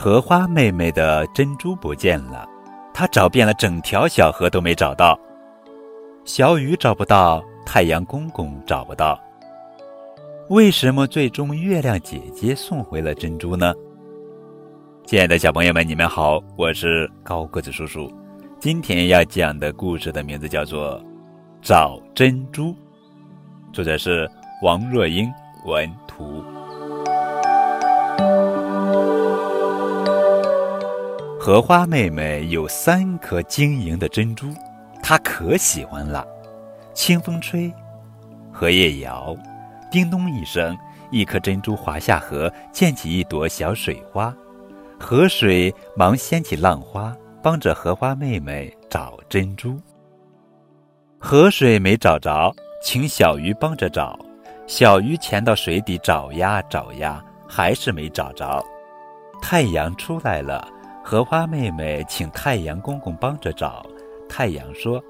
荷花妹妹的珍珠不见了，她找遍了整条小河都没找到。小雨找不到，太阳公公找不到。为什么最终月亮姐姐送回了珍珠呢？亲爱的小朋友们，你们好，我是高个子叔叔。今天要讲的故事的名字叫做《找珍珠》，作者是王若英，文图。荷花妹妹有三颗晶莹的珍珠，她可喜欢了。清风吹，荷叶摇，叮咚一声，一颗珍珠滑下河，溅起一朵小水花。河水忙掀起浪花，帮着荷花妹妹找珍珠。河水没找着，请小鱼帮着找。小鱼潜到水底找呀找呀，还是没找着。太阳出来了。荷花妹妹请太阳公公帮着找，太阳说：“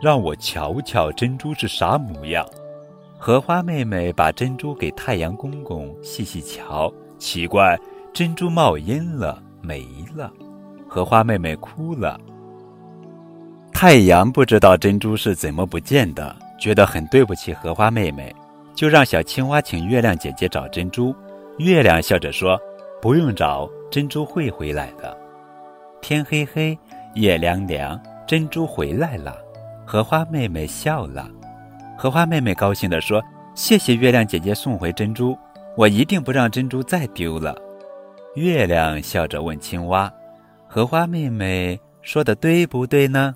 让我瞧瞧珍珠是啥模样。”荷花妹妹把珍珠给太阳公公细细瞧，奇怪，珍珠冒烟了，没了。荷花妹妹哭了。太阳不知道珍珠是怎么不见的，觉得很对不起荷花妹妹，就让小青蛙请月亮姐姐找珍珠。月亮笑着说。不用找，珍珠会回来的。天黑黑，夜凉凉，珍珠回来了。荷花妹妹笑了。荷花妹妹高兴地说：“谢谢月亮姐姐送回珍珠，我一定不让珍珠再丢了。”月亮笑着问青蛙：“荷花妹妹说的对不对呢？”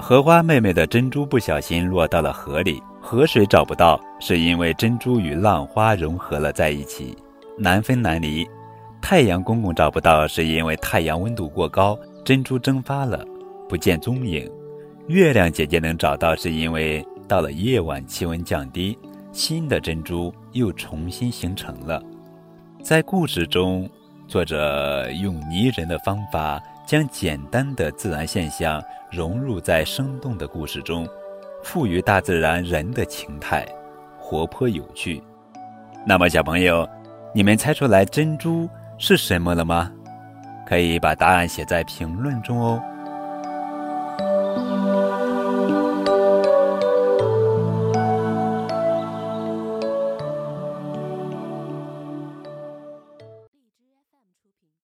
荷花妹妹的珍珠不小心落到了河里。河水找不到，是因为珍珠与浪花融合了在一起，难分难离。太阳公公找不到，是因为太阳温度过高，珍珠蒸发了，不见踪影。月亮姐姐能找到，是因为到了夜晚，气温降低，新的珍珠又重新形成了。在故事中，作者用拟人的方法，将简单的自然现象融入在生动的故事中。赋予大自然人的情态活泼有趣。那么小朋友你们猜出来珍珠是什么了吗？可以把答案写在评论中哦。